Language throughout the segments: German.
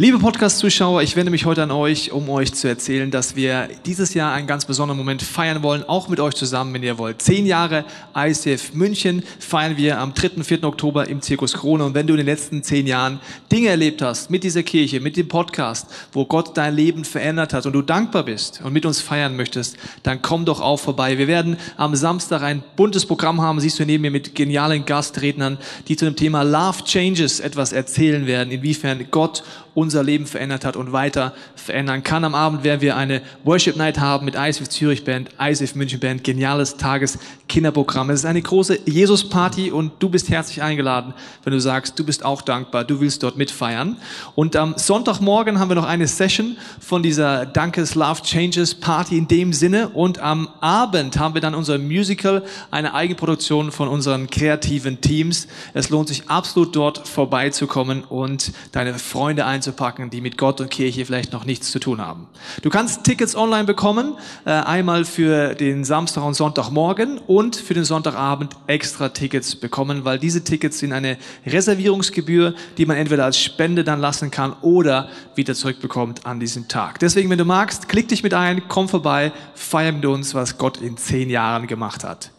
Liebe Podcast-Zuschauer, ich wende mich heute an euch, um euch zu erzählen, dass wir dieses Jahr einen ganz besonderen Moment feiern wollen, auch mit euch zusammen, wenn ihr wollt. Zehn Jahre ICF München feiern wir am 3. und 4. Oktober im Zirkus Krone. Und wenn du in den letzten zehn Jahren Dinge erlebt hast mit dieser Kirche, mit dem Podcast, wo Gott dein Leben verändert hat und du dankbar bist und mit uns feiern möchtest, dann komm doch auch vorbei. Wir werden am Samstag ein buntes Programm haben, siehst du neben mir mit genialen Gastrednern, die zu dem Thema Love Changes etwas erzählen werden, inwiefern Gott unser Leben verändert hat und weiter verändern kann. Am Abend werden wir eine Worship Night haben mit ISF Zürich Band, ISF München Band, geniales Tageskinderprogramm. Es ist eine große Jesus Party und du bist herzlich eingeladen, wenn du sagst, du bist auch dankbar, du willst dort mitfeiern. Und am Sonntagmorgen haben wir noch eine Session von dieser Dankes Love Changes Party in dem Sinne und am Abend haben wir dann unser Musical, eine Eigenproduktion von unseren kreativen Teams. Es lohnt sich absolut dort vorbeizukommen und deine Freunde einzuladen einzupacken, die mit Gott und Kirche vielleicht noch nichts zu tun haben. Du kannst Tickets online bekommen, äh, einmal für den Samstag und Sonntagmorgen und für den Sonntagabend extra Tickets bekommen, weil diese Tickets sind eine Reservierungsgebühr, die man entweder als Spende dann lassen kann oder wieder zurückbekommt an diesem Tag. Deswegen, wenn du magst, klick dich mit ein, komm vorbei, feier mit uns, was Gott in zehn Jahren gemacht hat.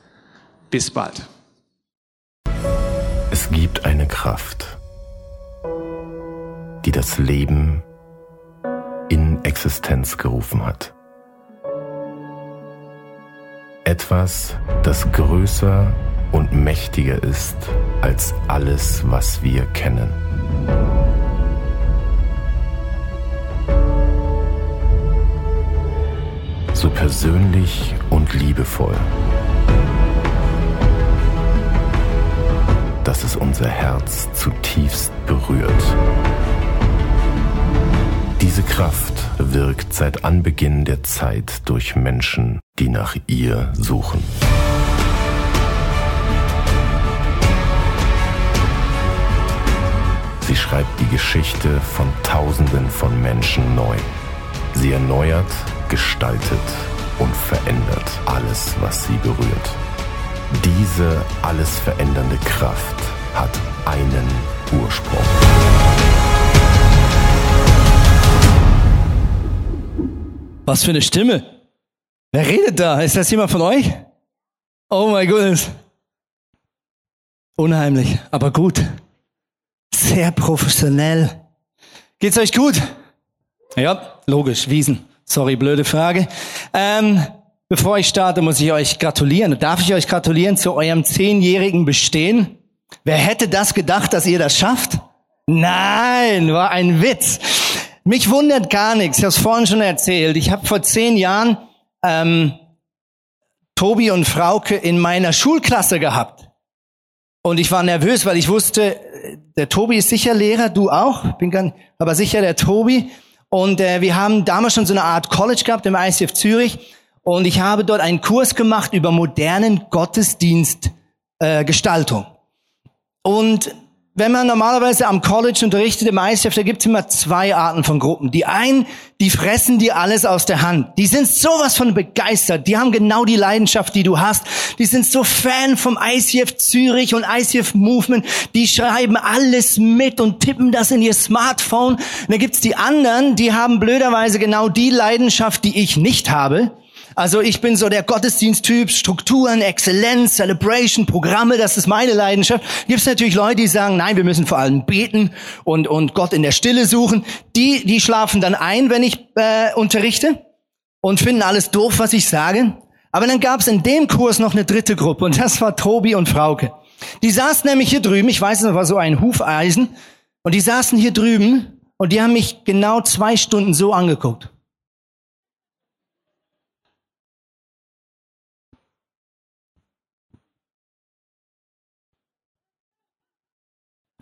Bis bald. Es gibt eine Kraft die das Leben in Existenz gerufen hat. Etwas, das größer und mächtiger ist als alles, was wir kennen. So persönlich und liebevoll, dass es unser Herz zutiefst berührt. Diese Kraft wirkt seit Anbeginn der Zeit durch Menschen, die nach ihr suchen. Sie schreibt die Geschichte von Tausenden von Menschen neu. Sie erneuert, gestaltet und verändert alles, was sie berührt. Diese alles verändernde Kraft hat einen Ursprung. Was für eine Stimme. Wer redet da? Ist das jemand von euch? Oh my goodness. Unheimlich, aber gut. Sehr professionell. Geht's euch gut? Ja, logisch. Wiesen. Sorry, blöde Frage. Ähm, bevor ich starte, muss ich euch gratulieren. Darf ich euch gratulieren zu eurem zehnjährigen Bestehen? Wer hätte das gedacht, dass ihr das schafft? Nein, war ein Witz. Mich wundert gar nichts. Ich habe es vorhin schon erzählt. Ich habe vor zehn Jahren ähm, Tobi und Frauke in meiner Schulklasse gehabt. Und ich war nervös, weil ich wusste, der Tobi ist sicher Lehrer, du auch, bin ganz, aber sicher der Tobi. Und äh, wir haben damals schon so eine Art College gehabt im ICF Zürich. Und ich habe dort einen Kurs gemacht über modernen Gottesdienstgestaltung. Äh, Gestaltung. und wenn man normalerweise am College unterrichtet, im ICF, da gibt's immer zwei Arten von Gruppen. Die einen, die fressen dir alles aus der Hand. Die sind sowas von begeistert. Die haben genau die Leidenschaft, die du hast. Die sind so Fan vom ICF Zürich und ICF Movement. Die schreiben alles mit und tippen das in ihr Smartphone. Und dann gibt's die anderen, die haben blöderweise genau die Leidenschaft, die ich nicht habe. Also ich bin so der Gottesdiensttyp, Strukturen, Exzellenz, Celebration, Programme, das ist meine Leidenschaft. Gibt es natürlich Leute, die sagen, nein, wir müssen vor allem beten und, und Gott in der Stille suchen. Die, die schlafen dann ein, wenn ich äh, unterrichte und finden alles doof, was ich sage. Aber dann gab es in dem Kurs noch eine dritte Gruppe und das war Tobi und Frauke. Die saßen nämlich hier drüben, ich weiß, es war so ein Hufeisen, und die saßen hier drüben und die haben mich genau zwei Stunden so angeguckt.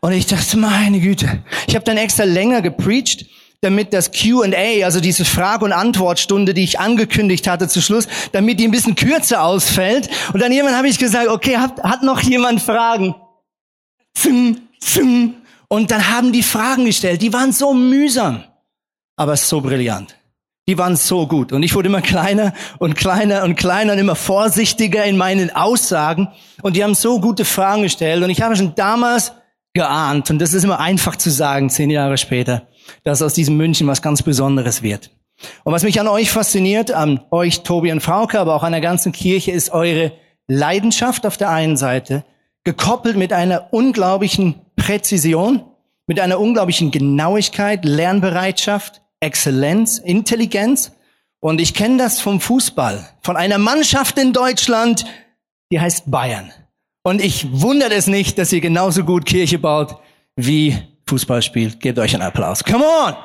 Und ich dachte, meine Güte, ich habe dann extra länger gepreacht, damit das Q&A, also diese Frage- und Antwortstunde, die ich angekündigt hatte zu Schluss, damit die ein bisschen kürzer ausfällt. Und dann jemand habe ich gesagt, okay, hat, hat noch jemand Fragen? Zing, zing. Und dann haben die Fragen gestellt, die waren so mühsam. aber so brillant. Die waren so gut. Und ich wurde immer kleiner und kleiner und kleiner und immer vorsichtiger in meinen Aussagen. Und die haben so gute Fragen gestellt. Und ich habe schon damals geahnt, und das ist immer einfach zu sagen, zehn Jahre später, dass aus diesem München was ganz Besonderes wird. Und was mich an euch fasziniert, an euch, Tobi und Frauke, aber auch an der ganzen Kirche, ist eure Leidenschaft auf der einen Seite, gekoppelt mit einer unglaublichen Präzision, mit einer unglaublichen Genauigkeit, Lernbereitschaft, Exzellenz, Intelligenz. Und ich kenne das vom Fußball, von einer Mannschaft in Deutschland, die heißt Bayern. Und ich wundert es nicht, dass ihr genauso gut Kirche baut wie Fußball spielt. Gebt euch einen Applaus. Come on!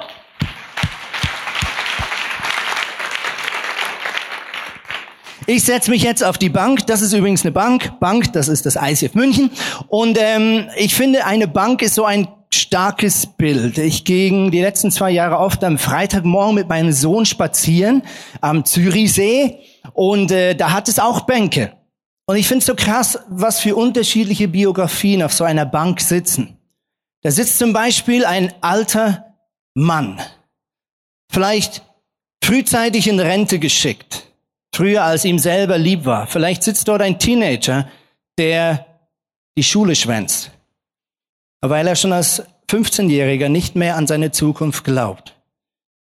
Ich setze mich jetzt auf die Bank. Das ist übrigens eine Bank. Bank, das ist das ICF München. Und ähm, ich finde, eine Bank ist so ein starkes Bild. Ich gehe die letzten zwei Jahre oft am Freitagmorgen mit meinem Sohn spazieren am Zürichsee und äh, da hat es auch Bänke. Und ich finde es so krass, was für unterschiedliche Biografien auf so einer Bank sitzen. Da sitzt zum Beispiel ein alter Mann, vielleicht frühzeitig in Rente geschickt, früher als ihm selber lieb war. Vielleicht sitzt dort ein Teenager, der die Schule schwänzt, weil er schon als 15-Jähriger nicht mehr an seine Zukunft glaubt.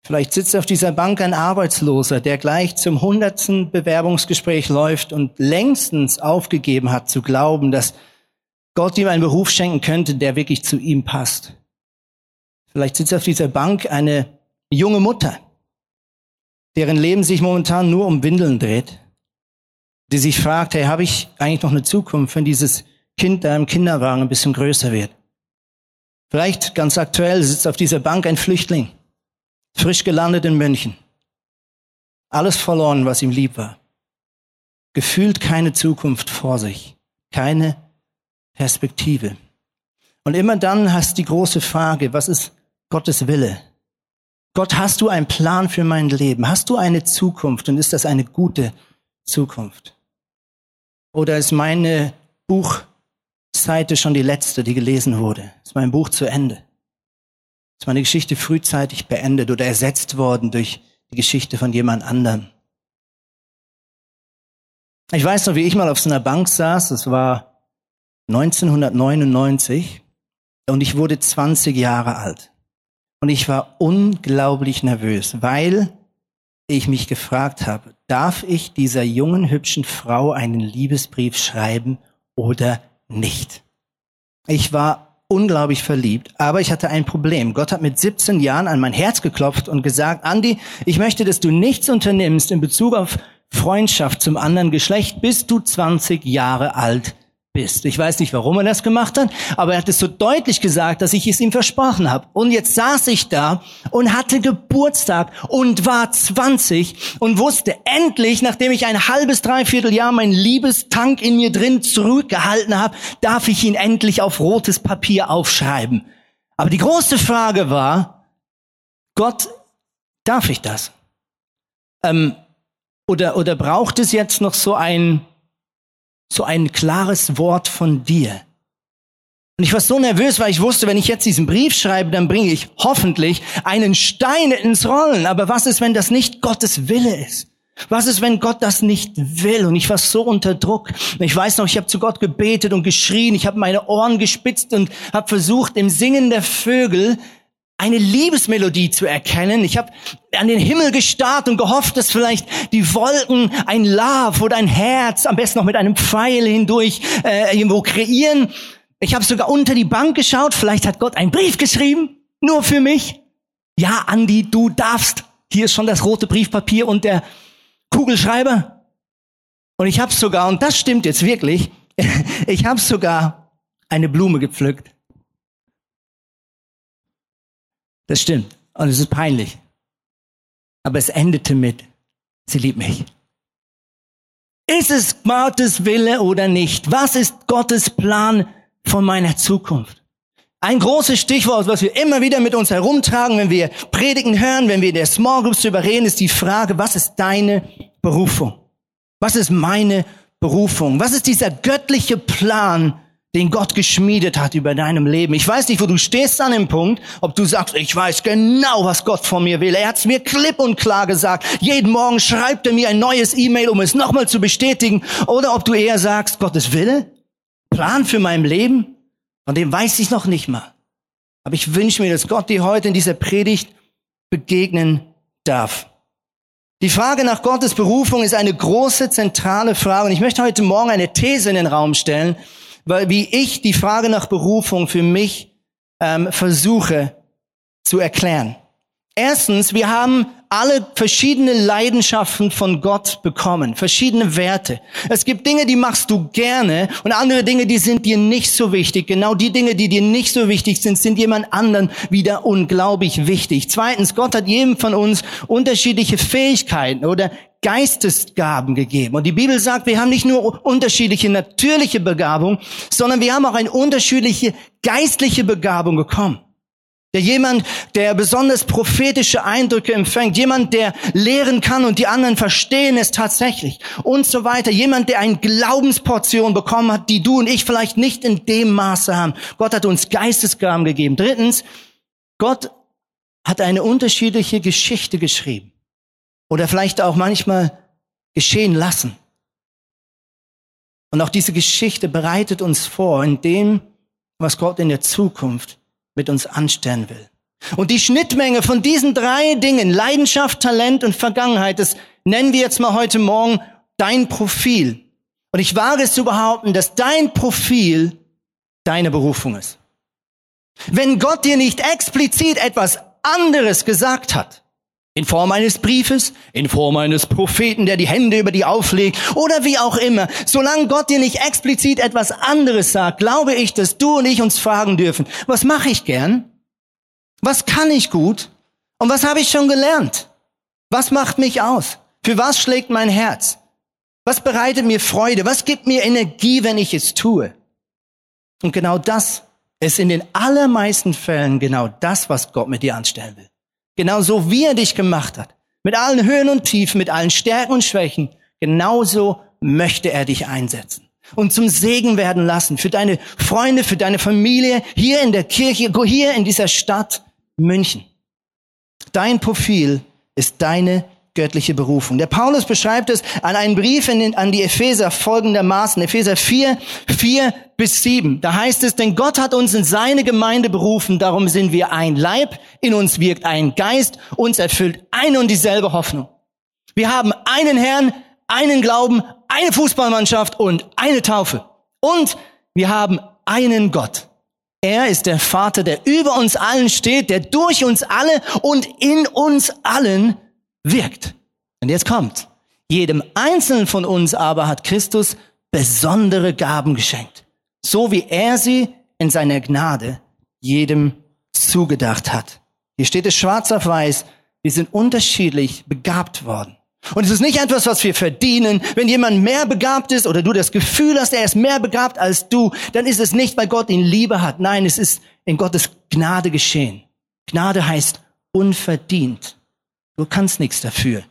Vielleicht sitzt auf dieser Bank ein Arbeitsloser, der gleich zum hundertsten Bewerbungsgespräch läuft und längstens aufgegeben hat zu glauben, dass Gott ihm einen Beruf schenken könnte, der wirklich zu ihm passt. Vielleicht sitzt auf dieser Bank eine junge Mutter, deren Leben sich momentan nur um Windeln dreht, die sich fragt, hey, habe ich eigentlich noch eine Zukunft, wenn dieses Kind da im Kinderwagen ein bisschen größer wird? Vielleicht ganz aktuell sitzt auf dieser Bank ein Flüchtling, frisch gelandet in München. Alles verloren, was ihm lieb war. Gefühlt keine Zukunft vor sich, keine Perspektive. Und immer dann hast die große Frage, was ist Gottes Wille? Gott, hast du einen Plan für mein Leben? Hast du eine Zukunft und ist das eine gute Zukunft? Oder ist meine Buchseite schon die letzte, die gelesen wurde? Ist mein Buch zu Ende? Ist meine Geschichte frühzeitig beendet oder ersetzt worden durch die Geschichte von jemand anderem? Ich weiß noch, wie ich mal auf so einer Bank saß. Das war 1999 und ich wurde 20 Jahre alt. Und ich war unglaublich nervös, weil ich mich gefragt habe, darf ich dieser jungen, hübschen Frau einen Liebesbrief schreiben oder nicht? Ich war unglaublich verliebt, aber ich hatte ein Problem. Gott hat mit 17 Jahren an mein Herz geklopft und gesagt, Andi, ich möchte, dass du nichts unternimmst in Bezug auf Freundschaft zum anderen Geschlecht, bis du 20 Jahre alt bist. Ich weiß nicht, warum er das gemacht hat, aber er hat es so deutlich gesagt, dass ich es ihm versprochen habe. Und jetzt saß ich da und hatte Geburtstag und war 20 und wusste endlich, nachdem ich ein halbes, dreiviertel Jahr mein Liebestank in mir drin zurückgehalten habe, darf ich ihn endlich auf rotes Papier aufschreiben. Aber die große Frage war, Gott, darf ich das? Ähm, oder, oder braucht es jetzt noch so ein so ein klares Wort von dir. Und ich war so nervös, weil ich wusste, wenn ich jetzt diesen Brief schreibe, dann bringe ich hoffentlich einen Stein ins Rollen. Aber was ist, wenn das nicht Gottes Wille ist? Was ist, wenn Gott das nicht will? Und ich war so unter Druck. Ich weiß noch, ich habe zu Gott gebetet und geschrien. Ich habe meine Ohren gespitzt und habe versucht, im Singen der Vögel eine Liebesmelodie zu erkennen. Ich habe an den Himmel gestarrt und gehofft, dass vielleicht die Wolken ein Love oder ein Herz, am besten noch mit einem Pfeil hindurch, äh, irgendwo kreieren. Ich habe sogar unter die Bank geschaut. Vielleicht hat Gott einen Brief geschrieben, nur für mich. Ja, Andi, du darfst. Hier ist schon das rote Briefpapier und der Kugelschreiber. Und ich habe sogar, und das stimmt jetzt wirklich, ich habe sogar eine Blume gepflückt Das stimmt. Und es ist peinlich. Aber es endete mit, sie liebt mich. Ist es Gottes Wille oder nicht? Was ist Gottes Plan von meiner Zukunft? Ein großes Stichwort, was wir immer wieder mit uns herumtragen, wenn wir Predigen hören, wenn wir in der Small Groups darüber reden, ist die Frage, was ist deine Berufung? Was ist meine Berufung? Was ist dieser göttliche Plan, den Gott geschmiedet hat über deinem Leben. Ich weiß nicht, wo du stehst an dem Punkt, ob du sagst, ich weiß genau, was Gott von mir will. Er hat es mir klipp und klar gesagt. Jeden Morgen schreibt er mir ein neues E-Mail, um es nochmal zu bestätigen. Oder ob du eher sagst, Gottes Wille, Plan für mein Leben, von dem weiß ich noch nicht mal. Aber ich wünsche mir, dass Gott dir heute in dieser Predigt begegnen darf. Die Frage nach Gottes Berufung ist eine große, zentrale Frage. Und ich möchte heute Morgen eine These in den Raum stellen, weil wie ich die Frage nach Berufung für mich ähm, versuche zu erklären. Erstens, wir haben alle verschiedene Leidenschaften von Gott bekommen, verschiedene Werte. Es gibt Dinge, die machst du gerne und andere Dinge, die sind dir nicht so wichtig. Genau die Dinge, die dir nicht so wichtig sind, sind jemand anderen wieder unglaublich wichtig. Zweitens, Gott hat jedem von uns unterschiedliche Fähigkeiten oder Geistesgaben gegeben. Und die Bibel sagt, wir haben nicht nur unterschiedliche natürliche Begabung, sondern wir haben auch eine unterschiedliche geistliche Begabung bekommen. Der jemand, der besonders prophetische Eindrücke empfängt, jemand, der lehren kann und die anderen verstehen es tatsächlich und so weiter. Jemand, der eine Glaubensportion bekommen hat, die du und ich vielleicht nicht in dem Maße haben. Gott hat uns Geistesgaben gegeben. Drittens, Gott hat eine unterschiedliche Geschichte geschrieben oder vielleicht auch manchmal geschehen lassen. Und auch diese Geschichte bereitet uns vor in dem, was Gott in der Zukunft mit uns anstellen will. Und die Schnittmenge von diesen drei Dingen, Leidenschaft, Talent und Vergangenheit, das nennen wir jetzt mal heute Morgen dein Profil. Und ich wage es zu behaupten, dass dein Profil deine Berufung ist. Wenn Gott dir nicht explizit etwas anderes gesagt hat, in Form eines Briefes, in Form eines Propheten, der die Hände über die auflegt oder wie auch immer. Solange Gott dir nicht explizit etwas anderes sagt, glaube ich, dass du und ich uns fragen dürfen, was mache ich gern? Was kann ich gut? Und was habe ich schon gelernt? Was macht mich aus? Für was schlägt mein Herz? Was bereitet mir Freude? Was gibt mir Energie, wenn ich es tue? Und genau das ist in den allermeisten Fällen genau das, was Gott mit dir anstellen will. Genauso wie er dich gemacht hat. Mit allen Höhen und Tiefen, mit allen Stärken und Schwächen. Genauso möchte er dich einsetzen und zum Segen werden lassen für deine Freunde, für deine Familie, hier in der Kirche, hier in dieser Stadt München. Dein Profil ist deine göttliche Berufung. Der Paulus beschreibt es an einen Brief den, an die Epheser folgendermaßen. Epheser 4, 4 bis 7. Da heißt es, denn Gott hat uns in seine Gemeinde berufen, darum sind wir ein Leib, in uns wirkt ein Geist, uns erfüllt eine und dieselbe Hoffnung. Wir haben einen Herrn, einen Glauben, eine Fußballmannschaft und eine Taufe. Und wir haben einen Gott. Er ist der Vater, der über uns allen steht, der durch uns alle und in uns allen wirkt. Und jetzt kommt. Jedem Einzelnen von uns aber hat Christus besondere Gaben geschenkt. So wie er sie in seiner Gnade jedem zugedacht hat. Hier steht es schwarz auf weiß. Wir sind unterschiedlich begabt worden. Und es ist nicht etwas, was wir verdienen. Wenn jemand mehr begabt ist oder du das Gefühl hast, er ist mehr begabt als du, dann ist es nicht, weil Gott ihn Liebe hat. Nein, es ist in Gottes Gnade geschehen. Gnade heißt unverdient. Du kannst nichts dafür,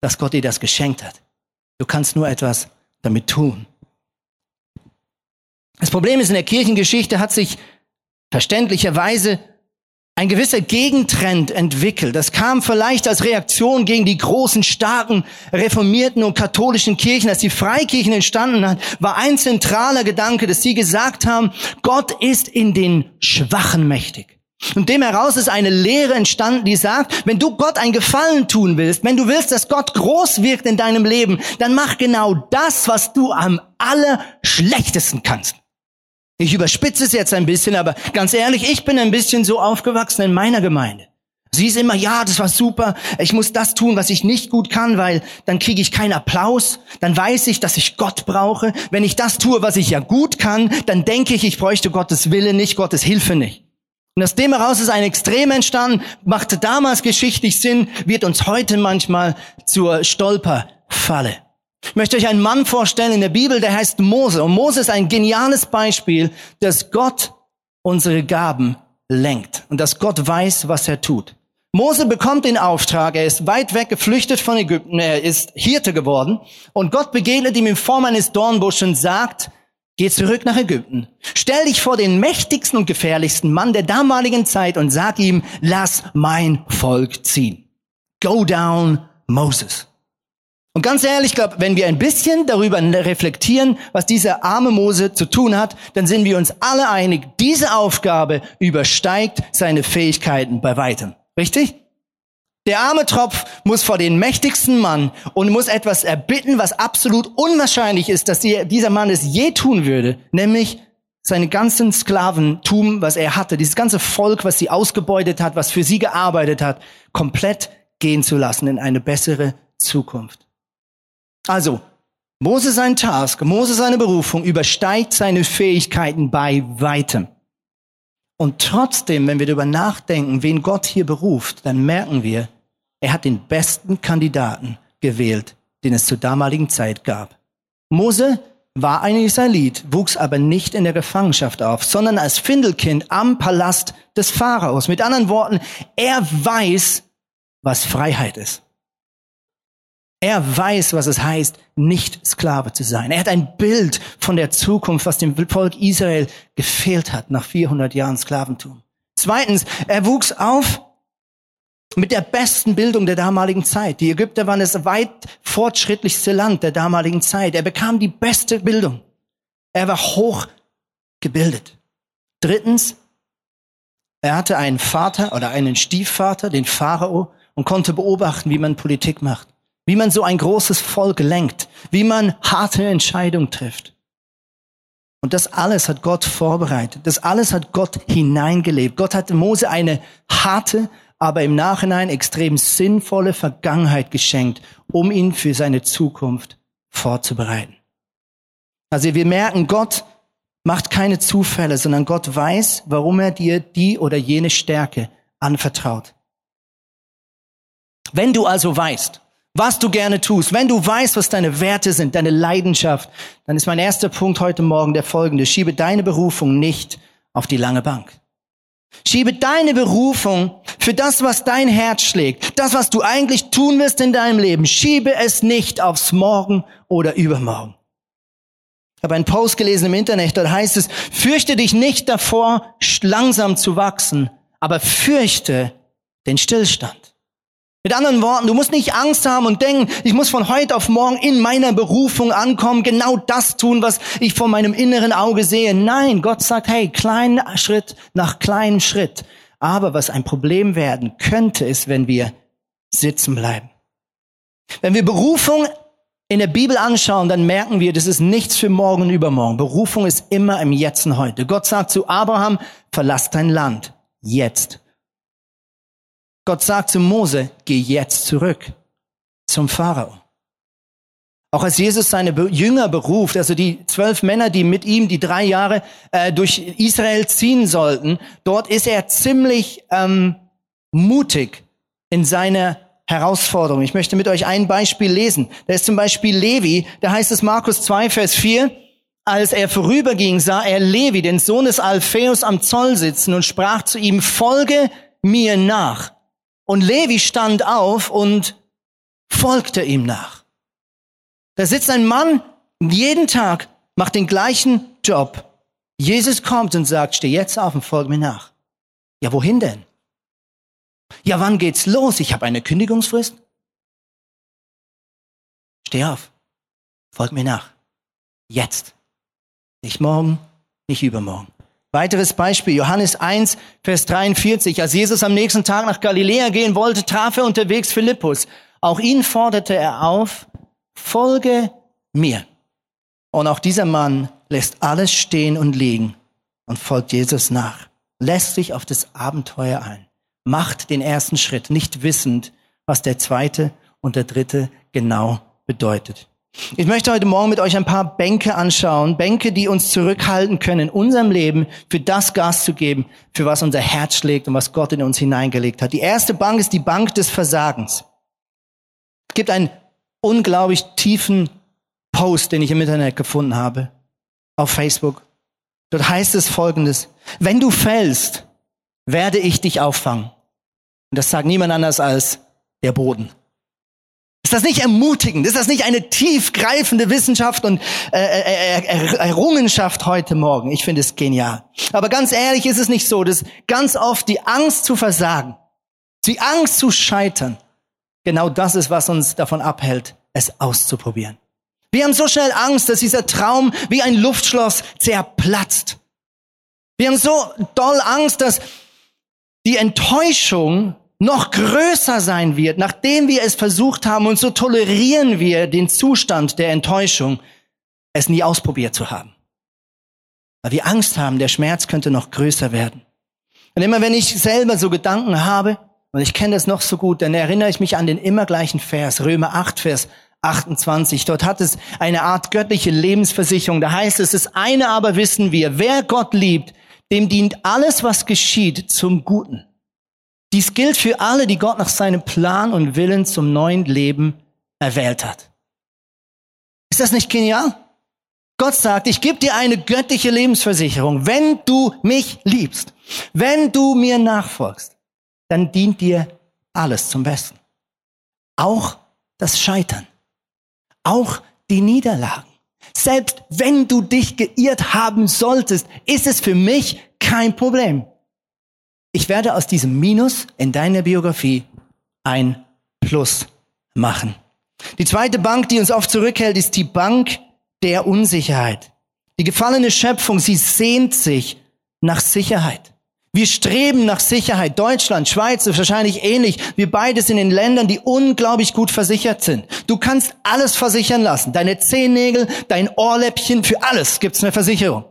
dass Gott dir das geschenkt hat. Du kannst nur etwas damit tun. Das Problem ist, in der Kirchengeschichte hat sich verständlicherweise ein gewisser Gegentrend entwickelt. Das kam vielleicht als Reaktion gegen die großen, starken, reformierten und katholischen Kirchen. Als die Freikirchen entstanden hat, war ein zentraler Gedanke, dass sie gesagt haben, Gott ist in den Schwachen mächtig. Und dem heraus ist eine Lehre entstanden, die sagt, wenn du Gott ein Gefallen tun willst, wenn du willst, dass Gott groß wirkt in deinem Leben, dann mach genau das, was du am allerschlechtesten kannst. Ich überspitze es jetzt ein bisschen, aber ganz ehrlich, ich bin ein bisschen so aufgewachsen in meiner Gemeinde. Sie ist immer, ja, das war super, ich muss das tun, was ich nicht gut kann, weil dann kriege ich keinen Applaus, dann weiß ich, dass ich Gott brauche. Wenn ich das tue, was ich ja gut kann, dann denke ich, ich bräuchte Gottes Wille nicht, Gottes Hilfe nicht. Und aus dem heraus ist ein Extrem entstanden, machte damals geschichtlich Sinn, wird uns heute manchmal zur Stolperfalle. Ich möchte euch einen Mann vorstellen in der Bibel, der heißt Mose. Und Mose ist ein geniales Beispiel, dass Gott unsere Gaben lenkt und dass Gott weiß, was er tut. Mose bekommt den Auftrag, er ist weit weg geflüchtet von Ägypten, er ist Hirte geworden und Gott begegnet ihm in Form eines Dornbusches und sagt, Geh zurück nach Ägypten. Stell dich vor den mächtigsten und gefährlichsten Mann der damaligen Zeit und sag ihm, lass mein Volk ziehen. Go down, Moses. Und ganz ehrlich, ich glaube, wenn wir ein bisschen darüber reflektieren, was dieser arme Mose zu tun hat, dann sind wir uns alle einig, diese Aufgabe übersteigt seine Fähigkeiten bei weitem. Richtig? Der arme Tropf muss vor den mächtigsten Mann und muss etwas erbitten, was absolut unwahrscheinlich ist, dass dieser Mann es je tun würde, nämlich seine ganzen Sklaventum, was er hatte, dieses ganze Volk, was sie ausgebeutet hat, was für sie gearbeitet hat, komplett gehen zu lassen in eine bessere Zukunft. Also, Mose sein Task, Mose seine Berufung übersteigt seine Fähigkeiten bei weitem. Und trotzdem, wenn wir darüber nachdenken, wen Gott hier beruft, dann merken wir, er hat den besten Kandidaten gewählt, den es zur damaligen Zeit gab. Mose war ein Israelit, wuchs aber nicht in der Gefangenschaft auf, sondern als Findelkind am Palast des Pharaos. Mit anderen Worten, er weiß, was Freiheit ist. Er weiß, was es heißt, nicht Sklave zu sein. Er hat ein Bild von der Zukunft, was dem Volk Israel gefehlt hat nach 400 Jahren Sklaventum. Zweitens, er wuchs auf mit der besten Bildung der damaligen Zeit. Die Ägypter waren das weit fortschrittlichste Land der damaligen Zeit. Er bekam die beste Bildung. Er war hoch gebildet. Drittens, er hatte einen Vater oder einen Stiefvater, den Pharao, und konnte beobachten, wie man Politik macht wie man so ein großes Volk lenkt, wie man harte Entscheidungen trifft. Und das alles hat Gott vorbereitet. Das alles hat Gott hineingelebt. Gott hat Mose eine harte, aber im Nachhinein extrem sinnvolle Vergangenheit geschenkt, um ihn für seine Zukunft vorzubereiten. Also wir merken, Gott macht keine Zufälle, sondern Gott weiß, warum er dir die oder jene Stärke anvertraut. Wenn du also weißt, was du gerne tust, wenn du weißt, was deine Werte sind, deine Leidenschaft, dann ist mein erster Punkt heute Morgen der folgende. Schiebe deine Berufung nicht auf die lange Bank. Schiebe deine Berufung für das, was dein Herz schlägt, das, was du eigentlich tun wirst in deinem Leben. Schiebe es nicht aufs Morgen oder Übermorgen. Ich habe einen Post gelesen im Internet, dort heißt es, fürchte dich nicht davor, langsam zu wachsen, aber fürchte den Stillstand. Mit anderen Worten, du musst nicht Angst haben und denken, ich muss von heute auf morgen in meiner Berufung ankommen, genau das tun, was ich vor meinem inneren Auge sehe. Nein, Gott sagt, hey, kleinen Schritt nach kleinen Schritt. Aber was ein Problem werden könnte, ist, wenn wir sitzen bleiben. Wenn wir Berufung in der Bibel anschauen, dann merken wir, das ist nichts für morgen und übermorgen. Berufung ist immer im Jetzt und heute. Gott sagt zu Abraham, verlass dein Land. Jetzt. Gott sagt zu Mose, geh jetzt zurück zum Pharao. Auch als Jesus seine Jünger beruft, also die zwölf Männer, die mit ihm die drei Jahre äh, durch Israel ziehen sollten, dort ist er ziemlich ähm, mutig in seiner Herausforderung. Ich möchte mit euch ein Beispiel lesen. Da ist zum Beispiel Levi, da heißt es Markus 2, Vers 4, als er vorüberging, sah er Levi, den Sohn des Alpheus, am Zoll sitzen und sprach zu ihm, folge mir nach. Und Levi stand auf und folgte ihm nach. Da sitzt ein Mann jeden Tag, macht den gleichen Job. Jesus kommt und sagt, steh jetzt auf und folge mir nach. Ja, wohin denn? Ja, wann geht's los? Ich habe eine Kündigungsfrist. Steh auf, folg mir nach. Jetzt. Nicht morgen, nicht übermorgen. Weiteres Beispiel, Johannes 1, Vers 43. Als Jesus am nächsten Tag nach Galiläa gehen wollte, traf er unterwegs Philippus. Auch ihn forderte er auf, folge mir. Und auch dieser Mann lässt alles stehen und liegen und folgt Jesus nach, lässt sich auf das Abenteuer ein, macht den ersten Schritt, nicht wissend, was der zweite und der dritte genau bedeutet. Ich möchte heute Morgen mit euch ein paar Bänke anschauen, Bänke, die uns zurückhalten können, in unserem Leben für das Gas zu geben, für was unser Herz schlägt und was Gott in uns hineingelegt hat. Die erste Bank ist die Bank des Versagens. Es gibt einen unglaublich tiefen Post, den ich im Internet gefunden habe, auf Facebook. Dort heißt es folgendes, wenn du fällst, werde ich dich auffangen. Und das sagt niemand anders als der Boden. Ist das nicht ermutigend? Ist das nicht eine tiefgreifende Wissenschaft und äh, äh, äh, Errungenschaft heute Morgen? Ich finde es genial. Aber ganz ehrlich ist es nicht so, dass ganz oft die Angst zu versagen, die Angst zu scheitern, genau das ist, was uns davon abhält, es auszuprobieren. Wir haben so schnell Angst, dass dieser Traum wie ein Luftschloss zerplatzt. Wir haben so doll Angst, dass die Enttäuschung noch größer sein wird, nachdem wir es versucht haben und so tolerieren wir den Zustand der Enttäuschung, es nie ausprobiert zu haben. Weil wir Angst haben, der Schmerz könnte noch größer werden. Und immer wenn ich selber so Gedanken habe, und ich kenne das noch so gut, dann erinnere ich mich an den immer gleichen Vers, Römer 8, Vers 28. Dort hat es eine Art göttliche Lebensversicherung. Da heißt es, das eine aber wissen wir, wer Gott liebt, dem dient alles, was geschieht, zum Guten. Dies gilt für alle, die Gott nach seinem Plan und Willen zum neuen Leben erwählt hat. Ist das nicht genial? Gott sagt, ich gebe dir eine göttliche Lebensversicherung. Wenn du mich liebst, wenn du mir nachfolgst, dann dient dir alles zum Besten. Auch das Scheitern. Auch die Niederlagen. Selbst wenn du dich geirrt haben solltest, ist es für mich kein Problem. Ich werde aus diesem Minus in deiner Biografie ein Plus machen. Die zweite Bank, die uns oft zurückhält, ist die Bank der Unsicherheit. Die gefallene Schöpfung, sie sehnt sich nach Sicherheit. Wir streben nach Sicherheit. Deutschland, Schweiz ist wahrscheinlich ähnlich. Wir beide sind in Ländern, die unglaublich gut versichert sind. Du kannst alles versichern lassen. Deine Zehennägel, dein Ohrläppchen, für alles gibt's eine Versicherung.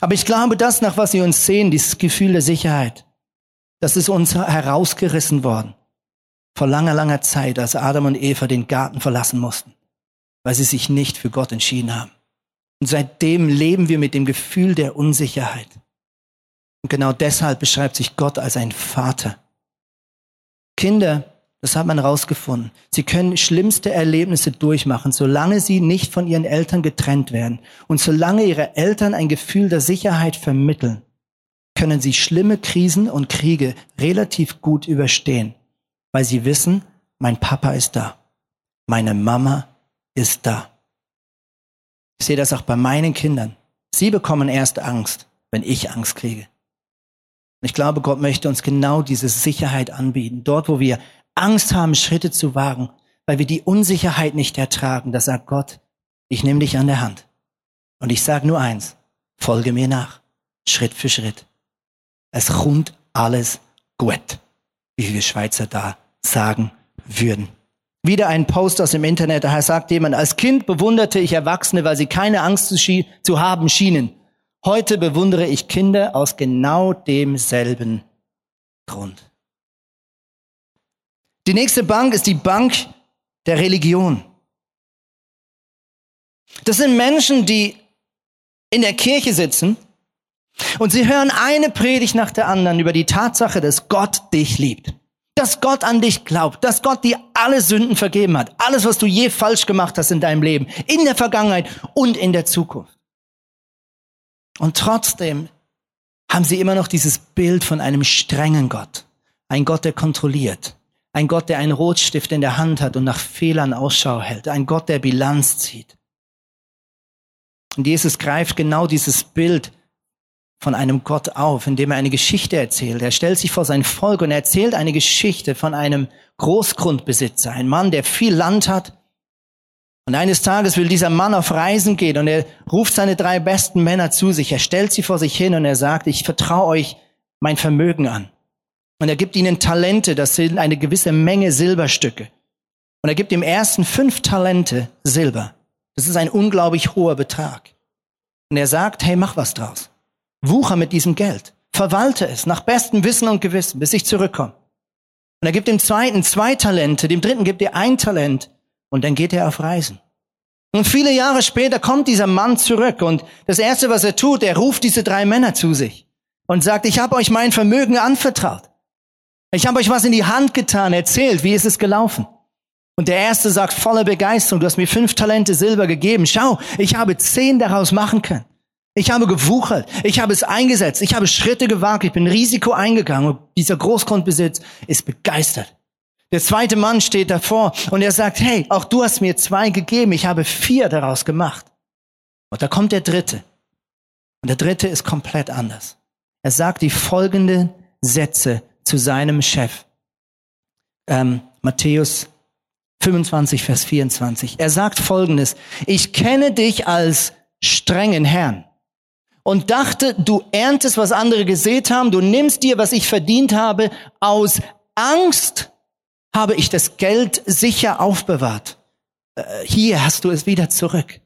Aber ich glaube, das, nach was sie uns sehen, dieses Gefühl der Sicherheit, das ist uns herausgerissen worden. Vor langer, langer Zeit, als Adam und Eva den Garten verlassen mussten, weil sie sich nicht für Gott entschieden haben. Und seitdem leben wir mit dem Gefühl der Unsicherheit. Und genau deshalb beschreibt sich Gott als ein Vater. Kinder das hat man herausgefunden. Sie können schlimmste Erlebnisse durchmachen, solange sie nicht von ihren Eltern getrennt werden. Und solange ihre Eltern ein Gefühl der Sicherheit vermitteln, können sie schlimme Krisen und Kriege relativ gut überstehen, weil sie wissen, mein Papa ist da, meine Mama ist da. Ich sehe das auch bei meinen Kindern. Sie bekommen erst Angst, wenn ich Angst kriege. Ich glaube, Gott möchte uns genau diese Sicherheit anbieten. Dort, wo wir Angst haben, Schritte zu wagen, weil wir die Unsicherheit nicht ertragen, da sagt Gott, ich nehme dich an der Hand. Und ich sage nur eins, folge mir nach, Schritt für Schritt. Es kommt alles gut, wie wir Schweizer da sagen würden. Wieder ein Post aus dem Internet, da sagt jemand, als Kind bewunderte ich Erwachsene, weil sie keine Angst zu, zu haben schienen. Heute bewundere ich Kinder aus genau demselben Grund. Die nächste Bank ist die Bank der Religion. Das sind Menschen, die in der Kirche sitzen und sie hören eine Predigt nach der anderen über die Tatsache, dass Gott dich liebt. Dass Gott an dich glaubt, dass Gott dir alle Sünden vergeben hat. Alles, was du je falsch gemacht hast in deinem Leben, in der Vergangenheit und in der Zukunft. Und trotzdem haben sie immer noch dieses Bild von einem strengen Gott. Ein Gott, der kontrolliert, ein Gott, der einen Rotstift in der Hand hat und nach Fehlern Ausschau hält. Ein Gott, der Bilanz zieht. Und Jesus greift genau dieses Bild von einem Gott auf, indem er eine Geschichte erzählt. Er stellt sich vor sein Volk und erzählt eine Geschichte von einem Großgrundbesitzer, ein Mann, der viel Land hat. Und eines Tages will dieser Mann auf Reisen gehen und er ruft seine drei besten Männer zu sich. Er stellt sie vor sich hin und er sagt, ich vertraue euch mein Vermögen an. Und er gibt ihnen Talente, das sind eine gewisse Menge Silberstücke. Und er gibt dem ersten fünf Talente Silber. Das ist ein unglaublich hoher Betrag. Und er sagt, hey, mach was draus. Wucher mit diesem Geld. Verwalte es nach bestem Wissen und Gewissen, bis ich zurückkomme. Und er gibt dem zweiten zwei Talente, dem dritten gibt er ein Talent und dann geht er auf Reisen. Und viele Jahre später kommt dieser Mann zurück und das erste, was er tut, er ruft diese drei Männer zu sich und sagt, ich habe euch mein Vermögen anvertraut. Ich habe euch was in die Hand getan, erzählt, wie ist es gelaufen? Und der erste sagt voller Begeisterung, du hast mir fünf Talente Silber gegeben. Schau, ich habe zehn daraus machen können. Ich habe gewuchert, ich habe es eingesetzt, ich habe Schritte gewagt, ich bin Risiko eingegangen und dieser Großgrundbesitz ist begeistert. Der zweite Mann steht davor und er sagt, hey, auch du hast mir zwei gegeben, ich habe vier daraus gemacht. Und da kommt der dritte. Und der dritte ist komplett anders. Er sagt die folgenden Sätze zu seinem Chef. Ähm, Matthäus 25, Vers 24. Er sagt folgendes. Ich kenne dich als strengen Herrn und dachte, du erntest, was andere gesät haben, du nimmst dir, was ich verdient habe, aus Angst habe ich das Geld sicher aufbewahrt. Äh, hier hast du es wieder zurück.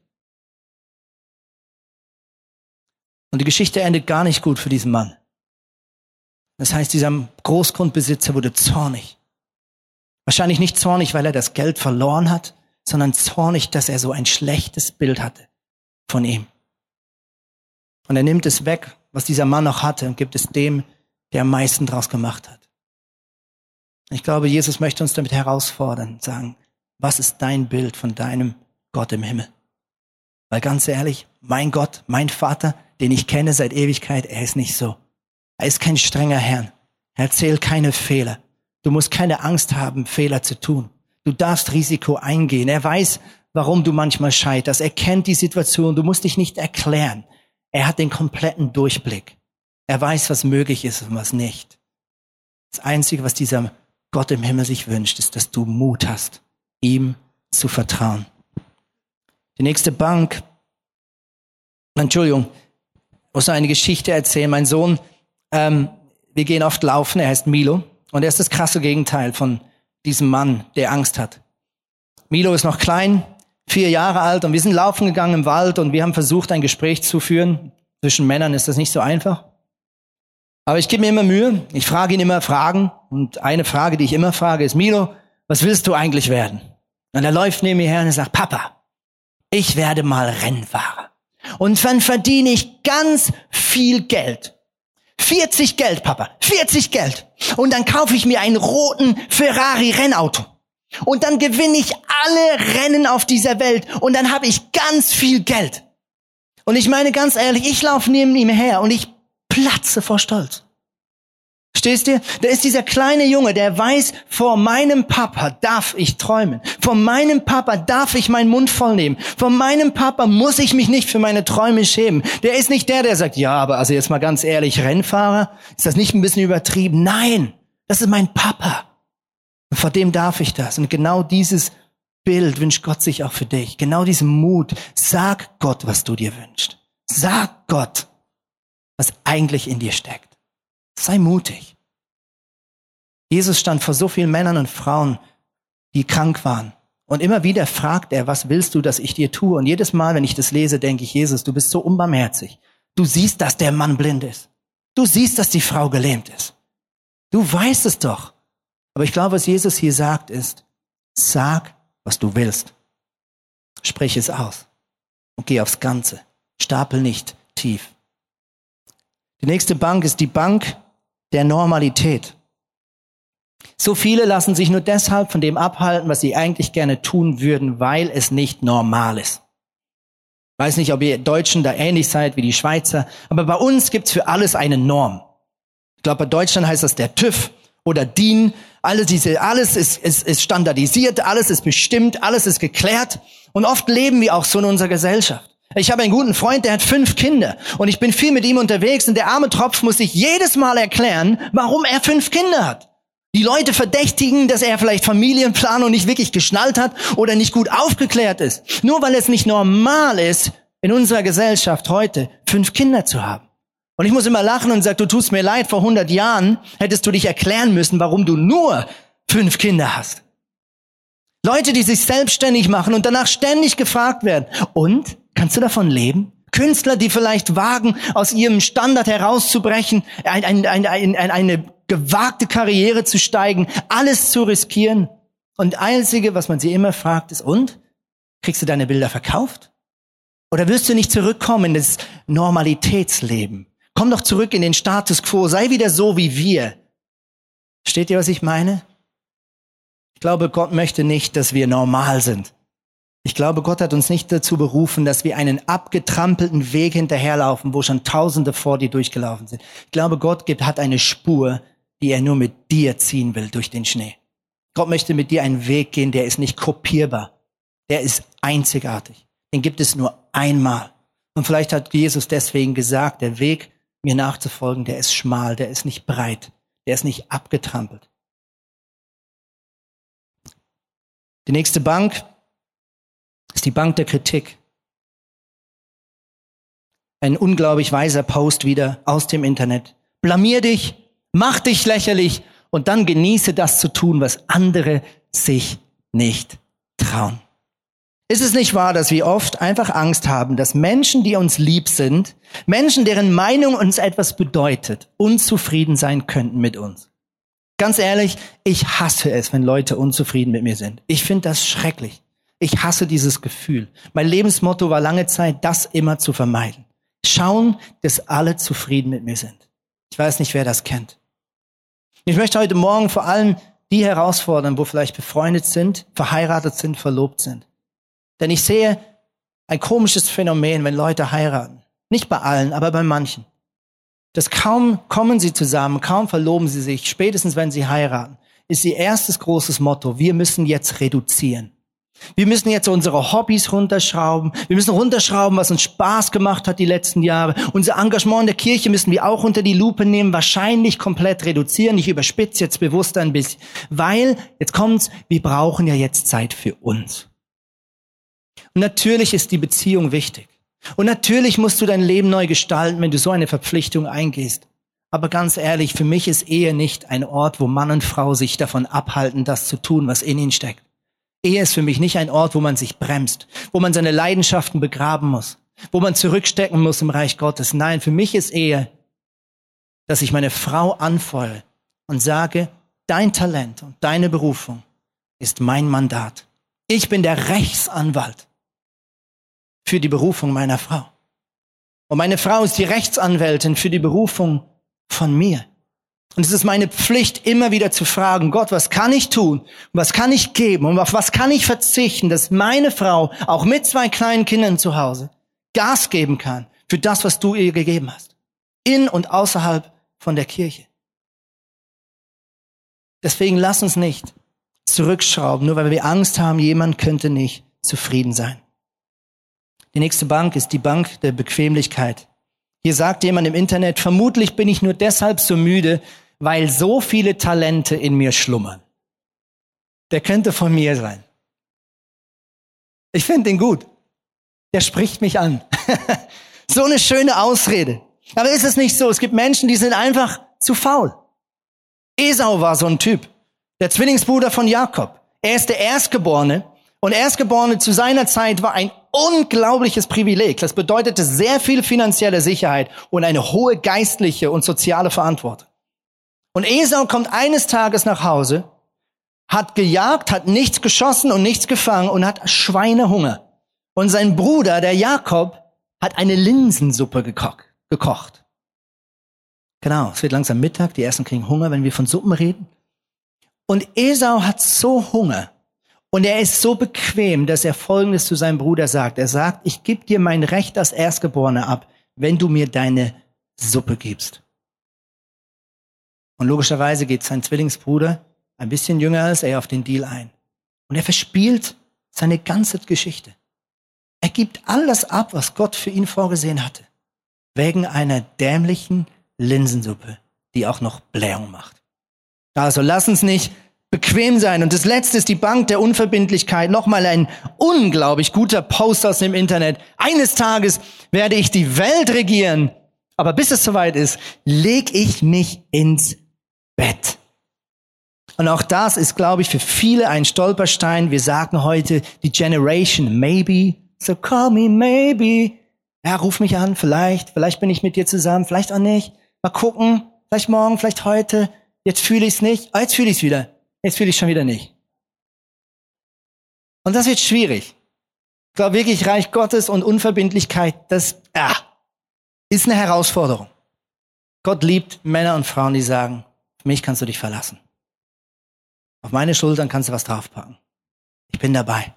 Und die Geschichte endet gar nicht gut für diesen Mann. Das heißt, dieser Großgrundbesitzer wurde zornig. Wahrscheinlich nicht zornig, weil er das Geld verloren hat, sondern zornig, dass er so ein schlechtes Bild hatte von ihm. Und er nimmt es weg, was dieser Mann noch hatte, und gibt es dem, der am meisten draus gemacht hat. Ich glaube, Jesus möchte uns damit herausfordern, sagen, was ist dein Bild von deinem Gott im Himmel? Weil ganz ehrlich, mein Gott, mein Vater, den ich kenne seit Ewigkeit, er ist nicht so. Er ist kein strenger Herr. Er erzählt keine Fehler. Du musst keine Angst haben, Fehler zu tun. Du darfst Risiko eingehen. Er weiß, warum du manchmal scheiterst. Er kennt die Situation. Du musst dich nicht erklären. Er hat den kompletten Durchblick. Er weiß, was möglich ist und was nicht. Das Einzige, was dieser Gott im Himmel sich wünscht, ist, dass du Mut hast, ihm zu vertrauen. Die nächste Bank, Entschuldigung, muss noch eine Geschichte erzählen. Mein Sohn, ähm, wir gehen oft laufen, er heißt Milo und er ist das krasse Gegenteil von diesem Mann, der Angst hat. Milo ist noch klein, vier Jahre alt und wir sind laufen gegangen im Wald und wir haben versucht, ein Gespräch zu führen. Zwischen Männern ist das nicht so einfach. Aber ich gebe mir immer Mühe. Ich frage ihn immer Fragen. Und eine Frage, die ich immer frage, ist, Milo, was willst du eigentlich werden? Und er läuft neben mir her und er sagt, Papa, ich werde mal Rennfahrer. Und dann verdiene ich ganz viel Geld. 40 Geld, Papa. 40 Geld. Und dann kaufe ich mir einen roten Ferrari Rennauto. Und dann gewinne ich alle Rennen auf dieser Welt und dann habe ich ganz viel Geld. Und ich meine ganz ehrlich, ich laufe neben ihm her und ich platze vor Stolz. Stehst du? Da ist dieser kleine Junge, der weiß, vor meinem Papa darf ich träumen. Vor meinem Papa darf ich meinen Mund voll nehmen. Vor meinem Papa muss ich mich nicht für meine Träume schämen. Der ist nicht der, der sagt, ja, aber also jetzt mal ganz ehrlich, Rennfahrer, ist das nicht ein bisschen übertrieben? Nein, das ist mein Papa. Und vor dem darf ich das. Und genau dieses Bild wünscht Gott sich auch für dich. Genau diesen Mut. Sag Gott, was du dir wünschst. Sag Gott, was eigentlich in dir steckt. Sei mutig. Jesus stand vor so vielen Männern und Frauen, die krank waren. Und immer wieder fragt er, was willst du, dass ich dir tue? Und jedes Mal, wenn ich das lese, denke ich, Jesus, du bist so unbarmherzig. Du siehst, dass der Mann blind ist. Du siehst, dass die Frau gelähmt ist. Du weißt es doch. Aber ich glaube, was Jesus hier sagt, ist, sag, was du willst. Sprich es aus und geh aufs Ganze. Stapel nicht tief. Die nächste Bank ist die Bank der Normalität. So viele lassen sich nur deshalb von dem abhalten, was sie eigentlich gerne tun würden, weil es nicht normal ist. Ich weiß nicht, ob ihr Deutschen da ähnlich seid wie die Schweizer, aber bei uns gibt's für alles eine Norm. Ich glaube, bei Deutschland heißt das der TÜV oder DIN. Alles, diese, alles ist, ist, ist standardisiert, alles ist bestimmt, alles ist geklärt. Und oft leben wir auch so in unserer Gesellschaft. Ich habe einen guten Freund, der hat fünf Kinder und ich bin viel mit ihm unterwegs und der arme Tropf muss sich jedes Mal erklären, warum er fünf Kinder hat. Die Leute verdächtigen, dass er vielleicht Familienplanung nicht wirklich geschnallt hat oder nicht gut aufgeklärt ist. Nur weil es nicht normal ist, in unserer Gesellschaft heute fünf Kinder zu haben. Und ich muss immer lachen und sagen, du tust mir leid, vor 100 Jahren hättest du dich erklären müssen, warum du nur fünf Kinder hast. Leute, die sich selbstständig machen und danach ständig gefragt werden, und kannst du davon leben? Künstler, die vielleicht wagen, aus ihrem Standard herauszubrechen, ein, ein, ein, eine gewagte Karriere zu steigen, alles zu riskieren. Und einzige, was man sie immer fragt, ist, und? Kriegst du deine Bilder verkauft? Oder wirst du nicht zurückkommen in das Normalitätsleben? Komm doch zurück in den Status quo, sei wieder so wie wir. Steht ihr, was ich meine? Ich glaube, Gott möchte nicht, dass wir normal sind. Ich glaube, Gott hat uns nicht dazu berufen, dass wir einen abgetrampelten Weg hinterherlaufen, wo schon Tausende vor dir durchgelaufen sind. Ich glaube, Gott gibt, hat eine Spur, die er nur mit dir ziehen will durch den Schnee. Gott möchte mit dir einen Weg gehen, der ist nicht kopierbar. Der ist einzigartig. Den gibt es nur einmal. Und vielleicht hat Jesus deswegen gesagt, der Weg, mir nachzufolgen, der ist schmal, der ist nicht breit, der ist nicht abgetrampelt. Die nächste Bank ist die Bank der Kritik. Ein unglaublich weiser Post wieder aus dem Internet. Blamier dich, mach dich lächerlich und dann genieße das zu tun, was andere sich nicht trauen. Ist es nicht wahr, dass wir oft einfach Angst haben, dass Menschen, die uns lieb sind, Menschen, deren Meinung uns etwas bedeutet, unzufrieden sein könnten mit uns? Ganz ehrlich, ich hasse es, wenn Leute unzufrieden mit mir sind. Ich finde das schrecklich. Ich hasse dieses Gefühl. Mein Lebensmotto war lange Zeit, das immer zu vermeiden. Schauen, dass alle zufrieden mit mir sind. Ich weiß nicht, wer das kennt. Ich möchte heute Morgen vor allem die herausfordern, wo vielleicht befreundet sind, verheiratet sind, verlobt sind. Denn ich sehe ein komisches Phänomen, wenn Leute heiraten. Nicht bei allen, aber bei manchen. Das kaum kommen sie zusammen, kaum verloben sie sich, spätestens wenn sie heiraten, ist ihr erstes großes Motto, wir müssen jetzt reduzieren. Wir müssen jetzt unsere Hobbys runterschrauben. Wir müssen runterschrauben, was uns Spaß gemacht hat die letzten Jahre. Unser Engagement in der Kirche müssen wir auch unter die Lupe nehmen, wahrscheinlich komplett reduzieren. Ich überspitze jetzt bewusst ein bisschen, weil, jetzt kommt's, wir brauchen ja jetzt Zeit für uns. Und natürlich ist die Beziehung wichtig. Und natürlich musst du dein Leben neu gestalten, wenn du so eine Verpflichtung eingehst. Aber ganz ehrlich, für mich ist Ehe nicht ein Ort, wo Mann und Frau sich davon abhalten, das zu tun, was in ihnen steckt. Ehe ist für mich nicht ein Ort, wo man sich bremst, wo man seine Leidenschaften begraben muss, wo man zurückstecken muss im Reich Gottes. Nein, für mich ist Ehe, dass ich meine Frau anfeuere und sage, dein Talent und deine Berufung ist mein Mandat. Ich bin der Rechtsanwalt für die Berufung meiner Frau. Und meine Frau ist die Rechtsanwältin für die Berufung von mir. Und es ist meine Pflicht, immer wieder zu fragen, Gott, was kann ich tun? Was kann ich geben? Und auf was kann ich verzichten, dass meine Frau, auch mit zwei kleinen Kindern zu Hause, Gas geben kann für das, was du ihr gegeben hast? In und außerhalb von der Kirche. Deswegen lass uns nicht zurückschrauben, nur weil wir Angst haben, jemand könnte nicht zufrieden sein. Die nächste Bank ist die Bank der Bequemlichkeit. Hier sagt jemand im Internet, vermutlich bin ich nur deshalb so müde, weil so viele Talente in mir schlummern. Der könnte von mir sein. Ich finde den gut. Der spricht mich an. so eine schöne Ausrede. Aber ist es nicht so? Es gibt Menschen, die sind einfach zu faul. Esau war so ein Typ. Der Zwillingsbruder von Jakob. Er ist der Erstgeborene. Und Erstgeborene zu seiner Zeit war ein unglaubliches Privileg. Das bedeutete sehr viel finanzielle Sicherheit und eine hohe geistliche und soziale Verantwortung. Und Esau kommt eines Tages nach Hause, hat gejagt, hat nichts geschossen und nichts gefangen und hat Schweinehunger. Und sein Bruder, der Jakob, hat eine Linsensuppe gekocht. Genau, es wird langsam Mittag, die ersten kriegen Hunger, wenn wir von Suppen reden. Und Esau hat so Hunger, und er ist so bequem, dass er Folgendes zu seinem Bruder sagt. Er sagt, ich gebe dir mein Recht als Erstgeborene ab, wenn du mir deine Suppe gibst. Und logischerweise geht sein Zwillingsbruder, ein bisschen jünger als er, auf den Deal ein. Und er verspielt seine ganze Geschichte. Er gibt alles ab, was Gott für ihn vorgesehen hatte. Wegen einer dämlichen Linsensuppe, die auch noch Blähung macht. Also lass uns nicht bequem sein. Und das letzte ist die Bank der Unverbindlichkeit. Nochmal ein unglaublich guter Post aus dem Internet. Eines Tages werde ich die Welt regieren. Aber bis es soweit ist, leg ich mich ins Bett. Und auch das ist, glaube ich, für viele ein Stolperstein. Wir sagen heute die Generation Maybe. So call me maybe. Ja, ruf mich an, vielleicht, vielleicht bin ich mit dir zusammen, vielleicht auch nicht. Mal gucken, vielleicht morgen, vielleicht heute. Jetzt fühle ich es nicht, oh, jetzt fühle ich es wieder. Jetzt will ich schon wieder nicht. Und das wird schwierig. Ich glaube wirklich, Reich Gottes und Unverbindlichkeit, das ah, ist eine Herausforderung. Gott liebt Männer und Frauen, die sagen, mich kannst du dich verlassen. Auf meine Schultern kannst du was draufpacken. Ich bin dabei.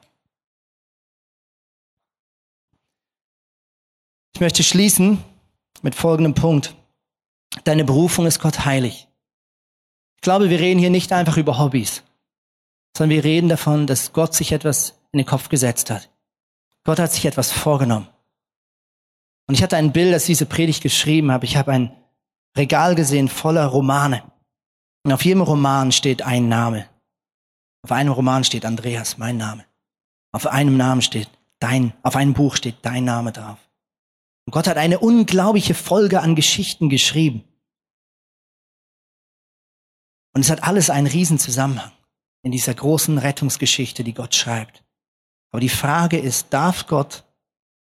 Ich möchte schließen mit folgendem Punkt. Deine Berufung ist Gott heilig. Ich glaube, wir reden hier nicht einfach über Hobbys. sondern wir reden davon, dass Gott sich etwas in den Kopf gesetzt hat. Gott hat sich etwas vorgenommen. Und ich hatte ein Bild, das diese Predigt geschrieben habe. Ich habe ein Regal gesehen voller Romane. Und auf jedem Roman steht ein Name. Auf einem Roman steht Andreas, mein Name. Auf einem Namen steht dein, auf einem Buch steht dein Name drauf. Und Gott hat eine unglaubliche Folge an Geschichten geschrieben. Und es hat alles einen Riesenzusammenhang in dieser großen Rettungsgeschichte, die Gott schreibt. Aber die Frage ist, darf Gott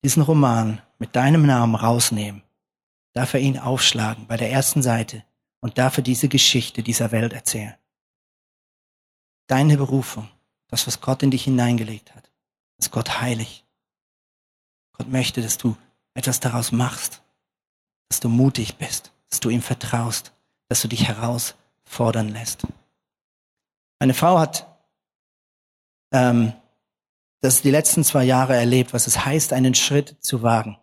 diesen Roman mit deinem Namen rausnehmen? Darf er ihn aufschlagen bei der ersten Seite und darf er diese Geschichte dieser Welt erzählen? Deine Berufung, das, was Gott in dich hineingelegt hat, ist Gott heilig. Gott möchte, dass du etwas daraus machst, dass du mutig bist, dass du ihm vertraust, dass du dich herausfordern lässt. Meine Frau hat ähm, das die letzten zwei Jahre erlebt, was es heißt, einen Schritt zu wagen.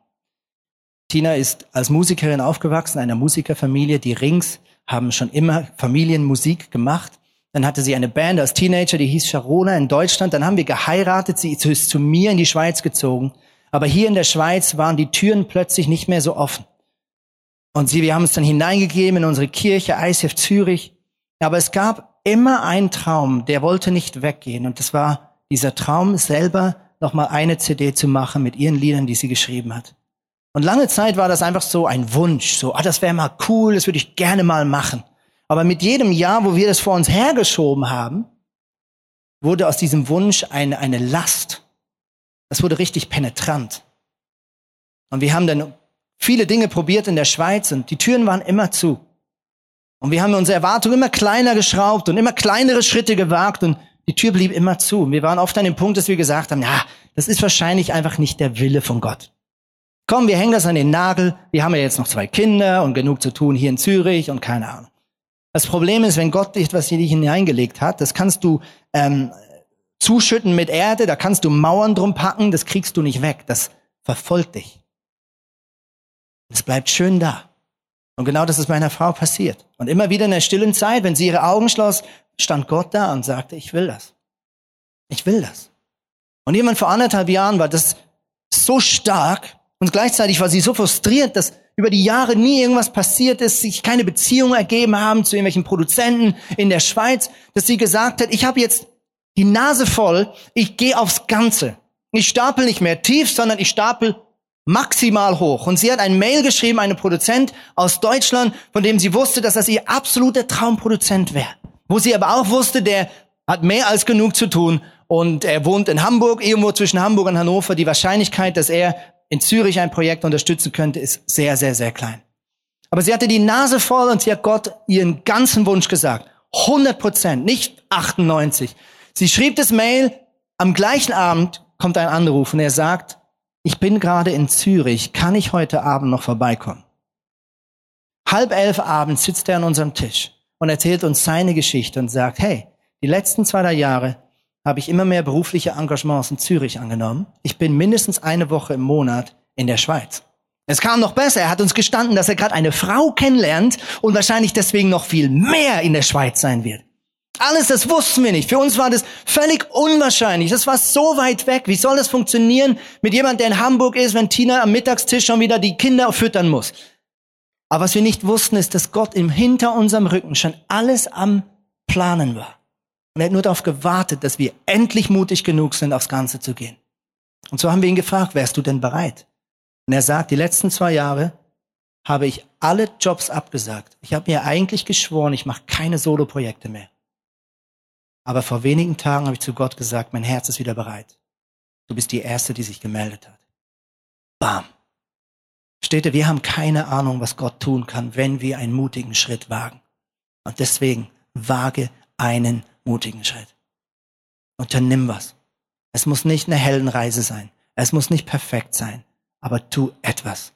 Tina ist als Musikerin aufgewachsen, einer Musikerfamilie. Die Rings haben schon immer Familienmusik gemacht. Dann hatte sie eine Band als Teenager, die hieß Sharona in Deutschland. Dann haben wir geheiratet. Sie ist zu mir in die Schweiz gezogen. Aber hier in der Schweiz waren die Türen plötzlich nicht mehr so offen. Und sie, wir haben es dann hineingegeben in unsere Kirche, ICF Zürich. Aber es gab immer einen Traum, der wollte nicht weggehen. Und das war dieser Traum, selber nochmal eine CD zu machen mit ihren Liedern, die sie geschrieben hat. Und lange Zeit war das einfach so ein Wunsch, so, ah, das wäre mal cool, das würde ich gerne mal machen. Aber mit jedem Jahr, wo wir das vor uns hergeschoben haben, wurde aus diesem Wunsch eine, eine Last. Das wurde richtig penetrant. Und wir haben dann viele Dinge probiert in der Schweiz und die Türen waren immer zu. Und wir haben unsere Erwartungen immer kleiner geschraubt und immer kleinere Schritte gewagt und die Tür blieb immer zu. Und wir waren oft an dem Punkt, dass wir gesagt haben, ja, das ist wahrscheinlich einfach nicht der Wille von Gott. Komm, wir hängen das an den Nagel. Wir haben ja jetzt noch zwei Kinder und genug zu tun hier in Zürich und keine Ahnung. Das Problem ist, wenn Gott dich etwas in dich hineingelegt hat, das kannst du ähm, zuschütten mit Erde, da kannst du Mauern drum packen, das kriegst du nicht weg, das verfolgt dich. Es bleibt schön da. Und genau das ist meiner Frau passiert. Und immer wieder in der stillen Zeit, wenn sie ihre Augen schloss, stand Gott da und sagte, ich will das. Ich will das. Und jemand vor anderthalb Jahren war das so stark und gleichzeitig war sie so frustriert, dass über die Jahre nie irgendwas passiert ist, sich keine Beziehungen ergeben haben zu irgendwelchen Produzenten in der Schweiz, dass sie gesagt hat, ich habe jetzt die Nase voll, ich gehe aufs Ganze. Ich stapel nicht mehr tief, sondern ich stapel maximal hoch. Und sie hat ein Mail geschrieben, eine Produzent aus Deutschland, von dem sie wusste, dass das ihr absoluter Traumproduzent wäre. Wo sie aber auch wusste, der hat mehr als genug zu tun und er wohnt in Hamburg, irgendwo zwischen Hamburg und Hannover. Die Wahrscheinlichkeit, dass er in Zürich ein Projekt unterstützen könnte, ist sehr, sehr, sehr klein. Aber sie hatte die Nase voll und sie hat Gott ihren ganzen Wunsch gesagt. 100 Prozent, nicht 98. Sie schrieb das Mail, am gleichen Abend kommt ein Anruf und er sagt, ich bin gerade in Zürich, kann ich heute Abend noch vorbeikommen? Halb elf abends sitzt er an unserem Tisch und erzählt uns seine Geschichte und sagt, hey, die letzten zwei, drei Jahre habe ich immer mehr berufliche Engagements in Zürich angenommen. Ich bin mindestens eine Woche im Monat in der Schweiz. Es kam noch besser. Er hat uns gestanden, dass er gerade eine Frau kennenlernt und wahrscheinlich deswegen noch viel mehr in der Schweiz sein wird. Alles, das wussten wir nicht. Für uns war das völlig unwahrscheinlich. Das war so weit weg. Wie soll das funktionieren mit jemand, der in Hamburg ist, wenn Tina am Mittagstisch schon wieder die Kinder füttern muss? Aber was wir nicht wussten, ist, dass Gott im hinter unserem Rücken schon alles am Planen war. Und er hat nur darauf gewartet, dass wir endlich mutig genug sind, aufs Ganze zu gehen. Und so haben wir ihn gefragt, wärst du denn bereit? Und er sagt, die letzten zwei Jahre habe ich alle Jobs abgesagt. Ich habe mir eigentlich geschworen, ich mache keine Solo-Projekte mehr. Aber vor wenigen Tagen habe ich zu Gott gesagt, mein Herz ist wieder bereit. Du bist die Erste, die sich gemeldet hat. Bam. Steht wir haben keine Ahnung, was Gott tun kann, wenn wir einen mutigen Schritt wagen. Und deswegen wage einen mutigen Schritt. Unternimm was. Es muss nicht eine Heldenreise sein. Es muss nicht perfekt sein. Aber tu etwas,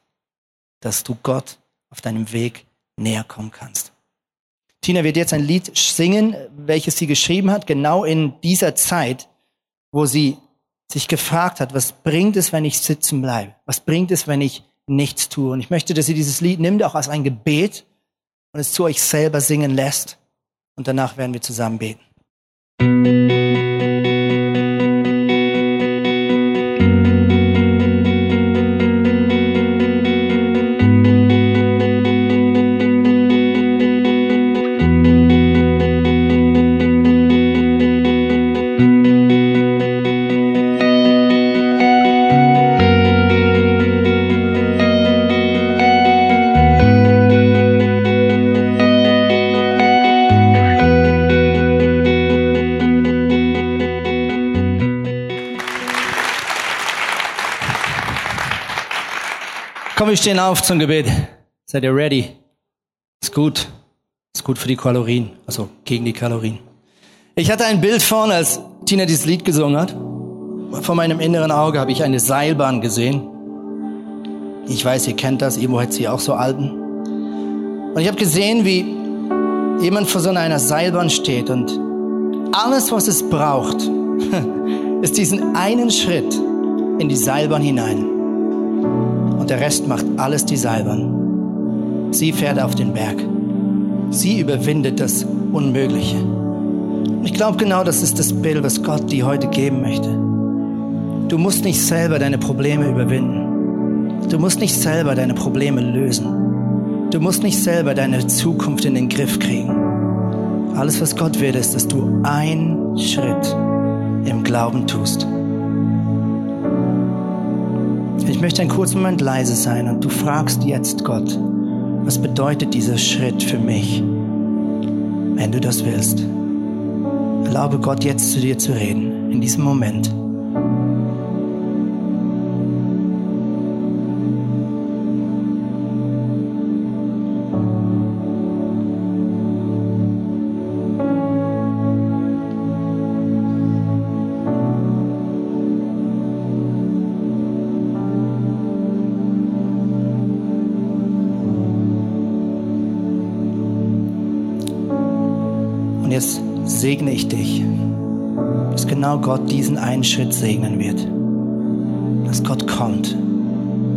dass du Gott auf deinem Weg näher kommen kannst. Tina wird jetzt ein Lied singen, welches sie geschrieben hat, genau in dieser Zeit, wo sie sich gefragt hat, was bringt es, wenn ich sitzen bleibe? Was bringt es, wenn ich nichts tue? Und ich möchte, dass sie dieses Lied nimmt, auch als ein Gebet und es zu euch selber singen lässt. Und danach werden wir zusammen beten. thank you. Wir stehen auf zum Gebet. Seid ihr ready? Ist gut. Ist gut für die Kalorien, also gegen die Kalorien. Ich hatte ein Bild vorne, als Tina dieses Lied gesungen hat. Vor meinem inneren Auge habe ich eine Seilbahn gesehen. Ich weiß, ihr kennt das, Emo hat sie auch so alten. Und ich habe gesehen, wie jemand vor so einer Seilbahn steht und alles, was es braucht, ist diesen einen Schritt in die Seilbahn hinein. Der Rest macht alles die Seilbahn. Sie fährt auf den Berg. Sie überwindet das Unmögliche. Ich glaube genau, das ist das Bild, was Gott dir heute geben möchte. Du musst nicht selber deine Probleme überwinden. Du musst nicht selber deine Probleme lösen. Du musst nicht selber deine Zukunft in den Griff kriegen. Alles, was Gott will, ist, dass du einen Schritt im Glauben tust. Ich möchte einen kurzen Moment leise sein und du fragst jetzt Gott, was bedeutet dieser Schritt für mich, wenn du das willst. Erlaube Gott jetzt zu dir zu reden, in diesem Moment. Jetzt segne ich dich, dass genau Gott diesen einen Schritt segnen wird. Dass Gott kommt.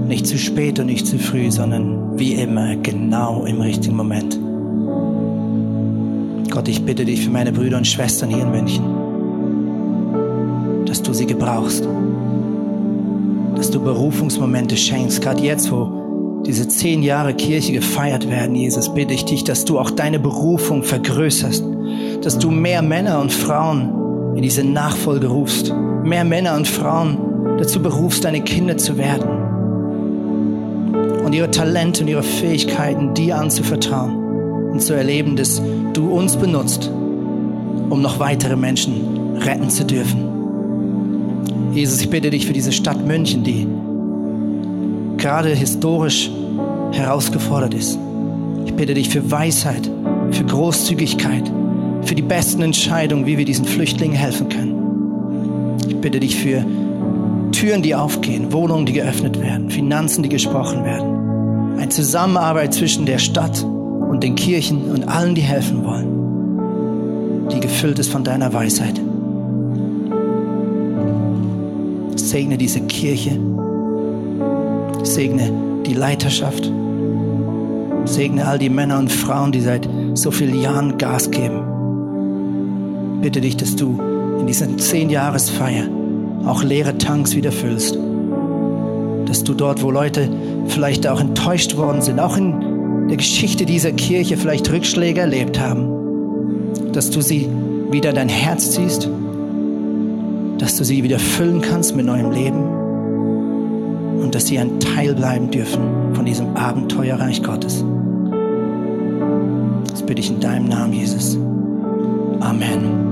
Nicht zu spät und nicht zu früh, sondern wie immer genau im richtigen Moment. Gott, ich bitte dich für meine Brüder und Schwestern hier in München, dass du sie gebrauchst, dass du Berufungsmomente schenkst, gerade jetzt, wo diese zehn Jahre Kirche gefeiert werden, Jesus, bitte ich dich, dass du auch deine Berufung vergrößerst, dass du mehr Männer und Frauen in diese Nachfolge rufst, mehr Männer und Frauen dazu berufst, deine Kinder zu werden und ihre Talente und ihre Fähigkeiten dir anzuvertrauen und zu erleben, dass du uns benutzt, um noch weitere Menschen retten zu dürfen. Jesus, ich bitte dich für diese Stadt München, die gerade historisch herausgefordert ist. Ich bitte dich für Weisheit, für Großzügigkeit, für die besten Entscheidungen, wie wir diesen Flüchtlingen helfen können. Ich bitte dich für Türen, die aufgehen, Wohnungen, die geöffnet werden, Finanzen, die gesprochen werden. Eine Zusammenarbeit zwischen der Stadt und den Kirchen und allen, die helfen wollen, die gefüllt ist von deiner Weisheit. Segne diese Kirche, segne die Leiterschaft, segne all die Männer und Frauen, die seit so vielen Jahren Gas geben. Bitte dich, dass du in dieser Zehn-Jahres-Feier auch leere Tanks wieder füllst. Dass du dort, wo Leute vielleicht auch enttäuscht worden sind, auch in der Geschichte dieser Kirche vielleicht Rückschläge erlebt haben, dass du sie wieder dein Herz ziehst, dass du sie wieder füllen kannst mit neuem Leben und dass sie ein Teil bleiben dürfen von diesem Abenteuerreich Gottes. Das bitte ich in deinem Namen, Jesus. Amen.